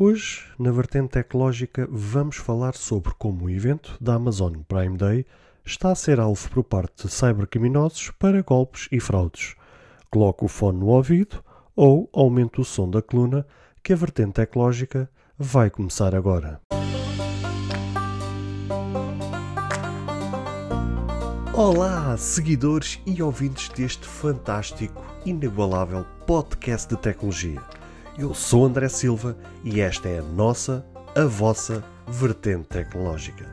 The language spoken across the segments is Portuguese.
Hoje, na vertente tecnológica, vamos falar sobre como o evento da Amazon Prime Day está a ser alvo por parte de cybercriminosos para golpes e fraudes. Coloque o fone no ouvido ou aumente o som da coluna que a vertente tecnológica vai começar agora. Olá, seguidores e ouvintes deste fantástico, inigualável podcast de tecnologia. Eu sou André Silva e esta é a nossa, a vossa vertente tecnológica.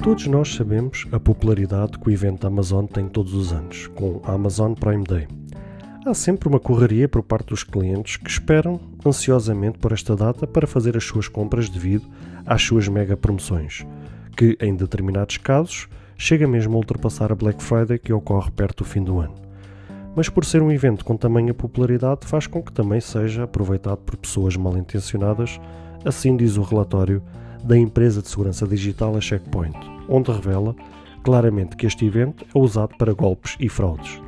Todos nós sabemos a popularidade que o evento Amazon tem todos os anos, com a Amazon Prime Day. Há sempre uma correria por parte dos clientes que esperam ansiosamente por esta data para fazer as suas compras devido às suas mega promoções, que em determinados casos chega mesmo a ultrapassar a Black Friday que ocorre perto do fim do ano. Mas por ser um evento com tamanha popularidade, faz com que também seja aproveitado por pessoas mal intencionadas, assim diz o relatório da empresa de segurança digital a Checkpoint, onde revela claramente que este evento é usado para golpes e fraudes.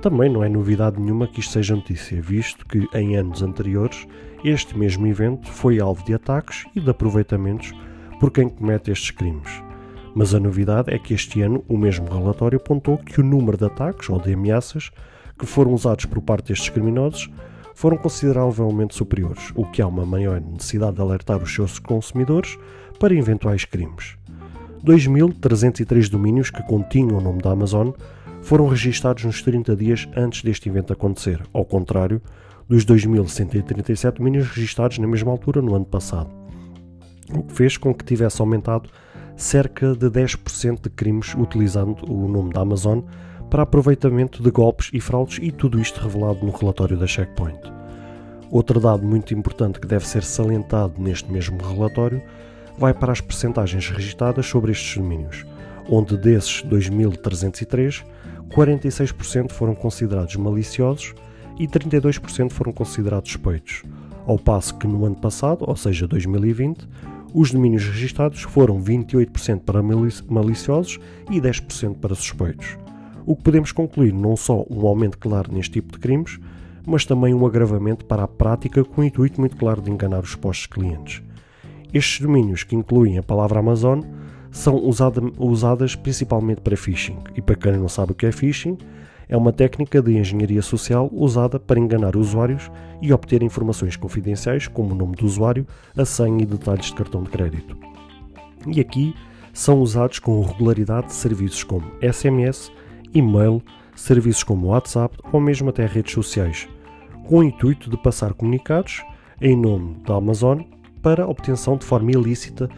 Também não é novidade nenhuma que isto seja notícia, visto que em anos anteriores este mesmo evento foi alvo de ataques e de aproveitamentos por quem comete estes crimes. Mas a novidade é que este ano o mesmo relatório apontou que o número de ataques ou de ameaças que foram usados por parte destes criminosos foram consideravelmente superiores, o que há uma maior necessidade de alertar os seus consumidores para eventuais crimes. 2.303 domínios que continham o nome da Amazon foram registados nos 30 dias antes deste evento acontecer, ao contrário dos 2.137 domínios registados na mesma altura no ano passado, o que fez com que tivesse aumentado cerca de 10% de crimes utilizando o nome da Amazon para aproveitamento de golpes e fraudes e tudo isto revelado no relatório da Checkpoint. Outro dado muito importante que deve ser salientado neste mesmo relatório vai para as percentagens registadas sobre estes domínios, onde desses 2.303, 46% foram considerados maliciosos e 32% foram considerados suspeitos, ao passo que no ano passado, ou seja, 2020, os domínios registados foram 28% para maliciosos e 10% para suspeitos. O que podemos concluir não só um aumento claro neste tipo de crimes, mas também um agravamento para a prática com o intuito muito claro de enganar os postos clientes. Estes domínios, que incluem a palavra Amazon, são usada, usadas principalmente para phishing. E para quem não sabe o que é phishing, é uma técnica de engenharia social usada para enganar usuários e obter informações confidenciais como o nome do usuário, a senha e detalhes de cartão de crédito. E aqui são usados com regularidade serviços como SMS, e-mail, serviços como WhatsApp ou mesmo até redes sociais, com o intuito de passar comunicados em nome da Amazon para obtenção de forma ilícita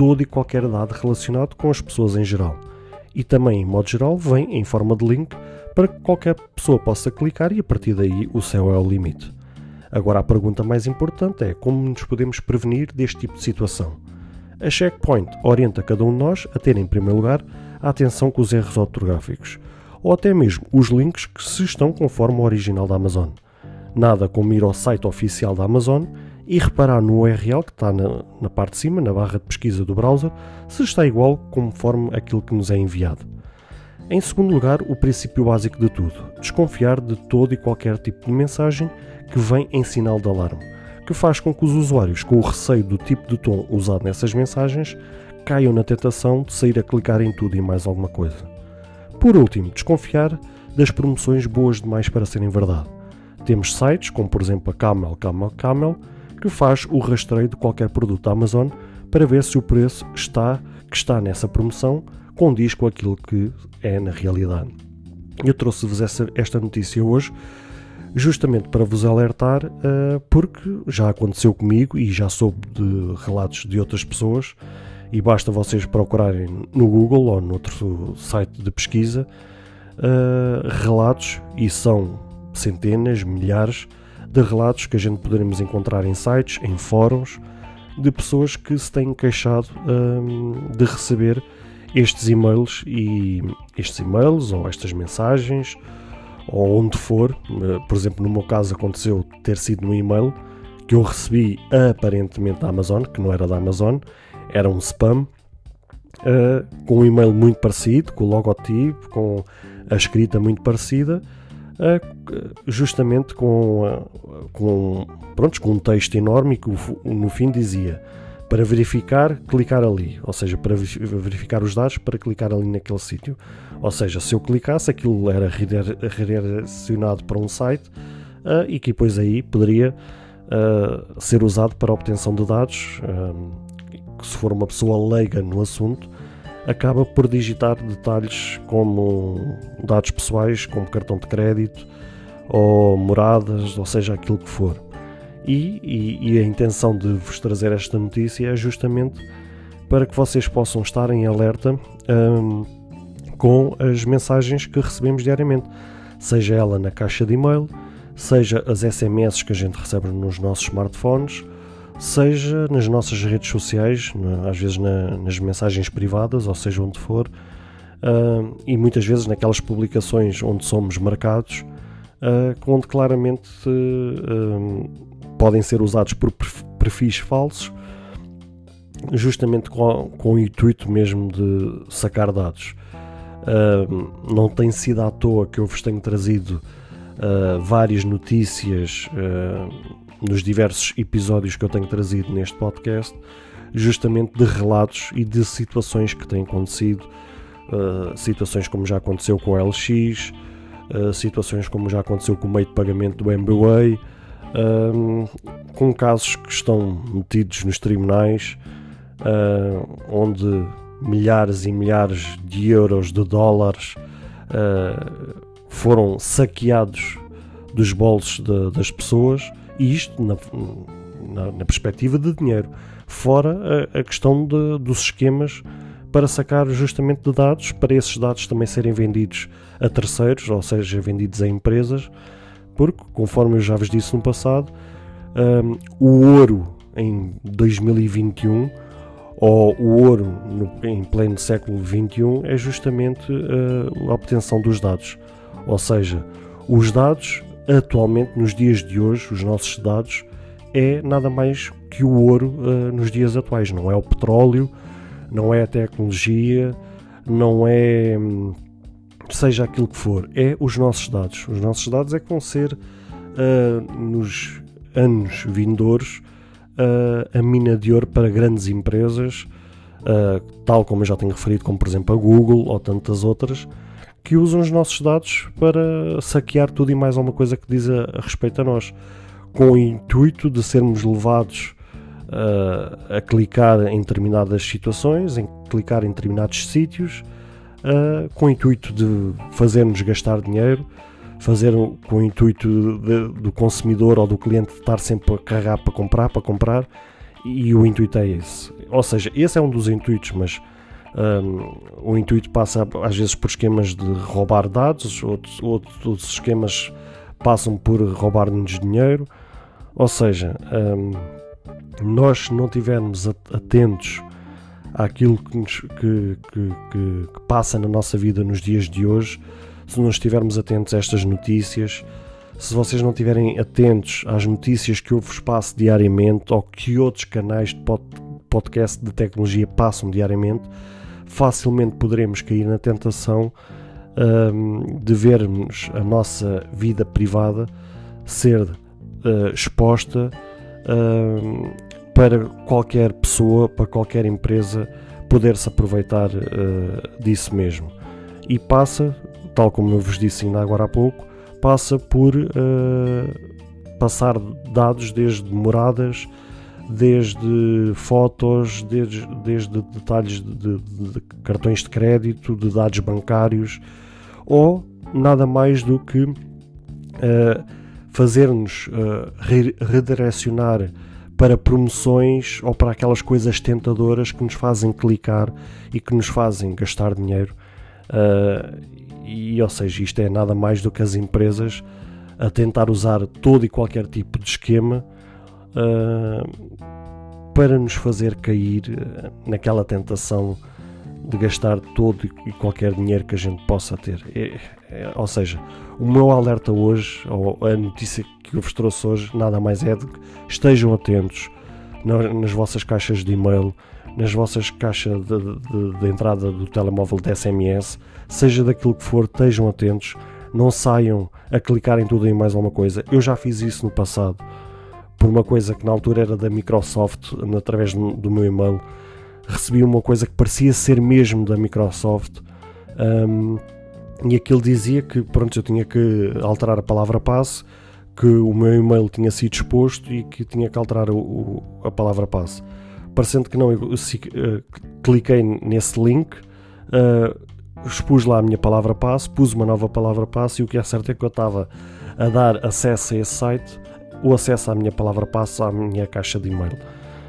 todo e qualquer dado relacionado com as pessoas em geral. E também, em modo geral, vem em forma de link para que qualquer pessoa possa clicar e a partir daí o céu é o limite. Agora a pergunta mais importante é como nos podemos prevenir deste tipo de situação. A Checkpoint orienta cada um de nós a ter em primeiro lugar a atenção com os erros ortográficos, ou até mesmo os links que se estão conforme o original da Amazon. Nada como ir ao site oficial da Amazon e reparar no URL que está na, na, parte de cima, na barra de pesquisa do browser, se está igual conforme aquilo que nos é enviado. Em segundo lugar, o princípio básico de tudo: desconfiar de todo e qualquer tipo de mensagem que vem em sinal de alarme, que faz com que os usuários, com o receio do tipo de tom usado nessas mensagens, caiam na tentação de sair a clicar em tudo e mais alguma coisa. Por último, desconfiar das promoções boas demais para serem verdade. Temos sites como, por exemplo, a Camel, Camel, Camel, que faz o rastreio de qualquer produto da Amazon para ver se o preço está, que está nessa promoção condiz com aquilo que é na realidade. Eu trouxe-vos esta notícia hoje justamente para vos alertar, uh, porque já aconteceu comigo e já soube de relatos de outras pessoas, e basta vocês procurarem no Google ou noutro site de pesquisa uh, relatos, e são centenas, milhares de relatos que a gente poderemos encontrar em sites, em fóruns, de pessoas que se têm queixado um, de receber estes e-mails e estes e-mails ou estas mensagens ou onde for. Eh, por exemplo, no meu caso aconteceu ter sido no e-mail que eu recebi aparentemente da Amazon, que não era da Amazon, era um spam uh, com um e-mail muito parecido, com o logotipo, com a escrita muito parecida, justamente com, com, com um texto enorme que no fim dizia para verificar, clicar ali, ou seja, para verificar os dados, para clicar ali naquele sítio. Ou seja, se eu clicasse, aquilo era redirecionado para um site uh, e que depois aí poderia uh, ser usado para obtenção de dados. Uh, se for uma pessoa leiga no assunto, acaba por digitar detalhes como dados pessoais, como cartão de crédito ou moradas, ou seja, aquilo que for. E, e, e, a intenção de vos trazer esta notícia é justamente para que vocês possam estar em alerta um, com as mensagens que recebemos diariamente, seja ela na caixa de e-mail, seja as SMS que a gente recebe nos nossos smartphones, seja nas nossas redes sociais, às vezes na, nas mensagens privadas, ou seja onde for, uh, e muitas vezes naquelas publicações onde somos marcados, uh, onde claramente uh, podem ser usados por perfis falsos, justamente com, com o intuito mesmo de sacar dados. não tem sido à toa que eu vos tenho trazido várias notícias nos diversos episódios que eu tenho trazido neste podcast, justamente de relatos e de situações que têm acontecido, uh, situações como já aconteceu com o LX, situações como já aconteceu com o meio de pagamento do MBWay, com casos que estão metidos nos tribunais, onde milhares e milhares de euros, de dólares, foram saqueados dos bolsos de, das pessoas, e isto na, na, na, perspectiva de dinheiro. Fora a, a questão de, dos esquemas para sacar justamente de dados, para esses dados também serem vendidos a terceiros, ou seja, vendidos a empresas, porque, conforme eu já vos disse no passado, um, o ouro em 2021 ou o ouro no, em pleno século XXI é justamente uh, a obtenção dos dados. Ou seja, os dados, atualmente, nos dias de hoje, os nossos dados, é nada mais que o ouro uh, nos dias atuais. Não é o petróleo, não é a tecnologia, não é. Hum, seja aquilo que for, é os nossos dados. Os nossos dados é que vão ser, uh, nos anos vindouros, uh, a mina de ouro para grandes empresas, tal como eu já tenho referido, como por exemplo a Google ou tantas outras que usam os nossos dados para saquear tudo e mais alguma coisa que diz a, a respeito a nós, com o intuito de sermos levados uh, a clicar em determinadas situações, em clicar em determinados sítios, uh, com o intuito de fazermos gastar dinheiro, fazer com o intuito de, do consumidor ou do cliente estar sempre a carregar para comprar, para comprar, e o intuito é esse. Ou seja, esse é um dos intuitos, mas um, o intuito passa às vezes por esquemas de roubar dados, outros, outros esquemas passam por roubar-nos dinheiro. Ou seja, um, nós se não estivermos atentos àquilo que, nos, que, que, que, passa na nossa vida nos dias de hoje, se não estivermos atentos a estas notícias, se vocês não estiverem atentos às notícias que eu vos passo diariamente ou que outros canais de podcast de tecnologia passam diariamente, facilmente poderemos cair na tentação um, de vermos a nossa vida privada ser uh, exposta para qualquer pessoa, para qualquer empresa poder se aproveitar uh, disso mesmo. E passa, tal como eu vos disse ainda agora há pouco, passa por uh, passar dados desde moradas, desde fotos, desde, desde detalhes de, de, de, cartões de crédito, de dados bancários, ou nada mais do que uh, fazer-nos uh, redirecionar para promoções ou para aquelas coisas tentadoras que nos fazem clicar e que nos fazem gastar dinheiro. Uh, e, ou seja, isto é nada mais do que as empresas a tentar usar todo e qualquer tipo de esquema uh, para nos fazer cair uh, naquela tentação de gastar todo e qualquer dinheiro que a gente possa ter. É, é, ou seja, o meu alerta hoje, ou a notícia que eu vos trouxe hoje, nada mais é de que estejam atentos nas vossas caixas de e-mail, nas vossas caixas de, de, de, entrada do telemóvel de SMS, seja daquilo que for, estejam atentos, não saiam a clicar em tudo e mais alguma coisa. Eu já fiz isso no passado, por uma coisa que na altura era da Microsoft, através do meu e-mail, recebi uma coisa que parecia ser mesmo da Microsoft. Um, e aquilo dizia que pronto, eu tinha que alterar a palavra passe, que o meu e-mail tinha sido exposto e que tinha que alterar o, o, a palavra passe. Parecendo que não, eu, eu, uh, cliquei nesse link, uh, expus lá a minha palavra passe, pus uma nova palavra passe e o que é certo é que eu estava a dar acesso a esse site, o acesso à minha palavra passe à minha caixa de e-mail.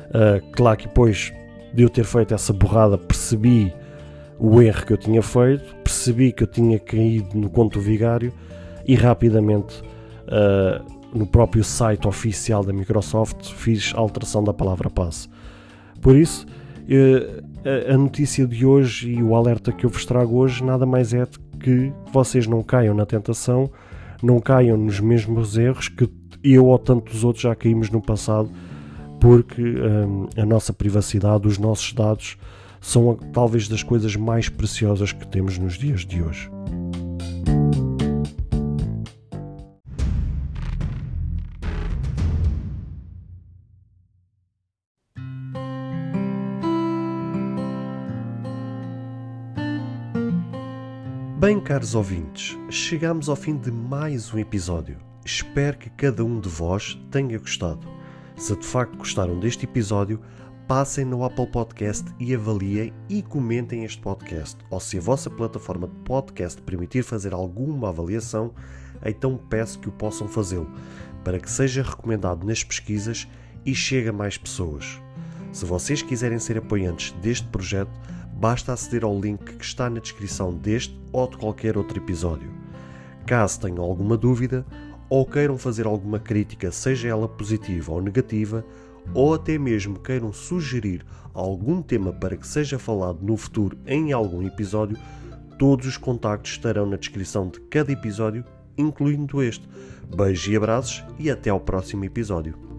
Uh, claro que depois de eu ter feito essa borrada percebi o erro que eu tinha feito, percebi que eu tinha caído no conto vigário e rapidamente uh, no próprio site oficial da Microsoft fiz alteração da palavra passe. Por isso, uh, a notícia de hoje e o alerta que eu vos trago hoje nada mais é de que vocês não caiam na tentação, não caiam nos mesmos erros que eu ou tantos outros já caímos no passado, porque um, a nossa privacidade, os nossos dados são talvez das coisas mais preciosas que temos nos dias de hoje. Bem, caros ouvintes, chegamos ao fim de mais um episódio. Espero que cada um de vós tenha gostado. Se de facto gostaram deste episódio, passem no Apple Podcast e avaliem e comentem este podcast. Ou se a vossa plataforma de podcast permitir fazer alguma avaliação, então peço que o possam fazê-lo, para que seja recomendado nas pesquisas e chegue a mais pessoas. Se vocês quiserem ser apoiantes deste projeto, basta aceder ao link que está na descrição deste ou de qualquer outro episódio. Caso tenham alguma dúvida ou queiram fazer alguma crítica, seja ela positiva ou negativa, ou até mesmo queiram sugerir algum tema para que seja falado no futuro em algum episódio, todos os contactos estarão na descrição de cada episódio, incluindo este. Beijos e abraços e até ao próximo episódio.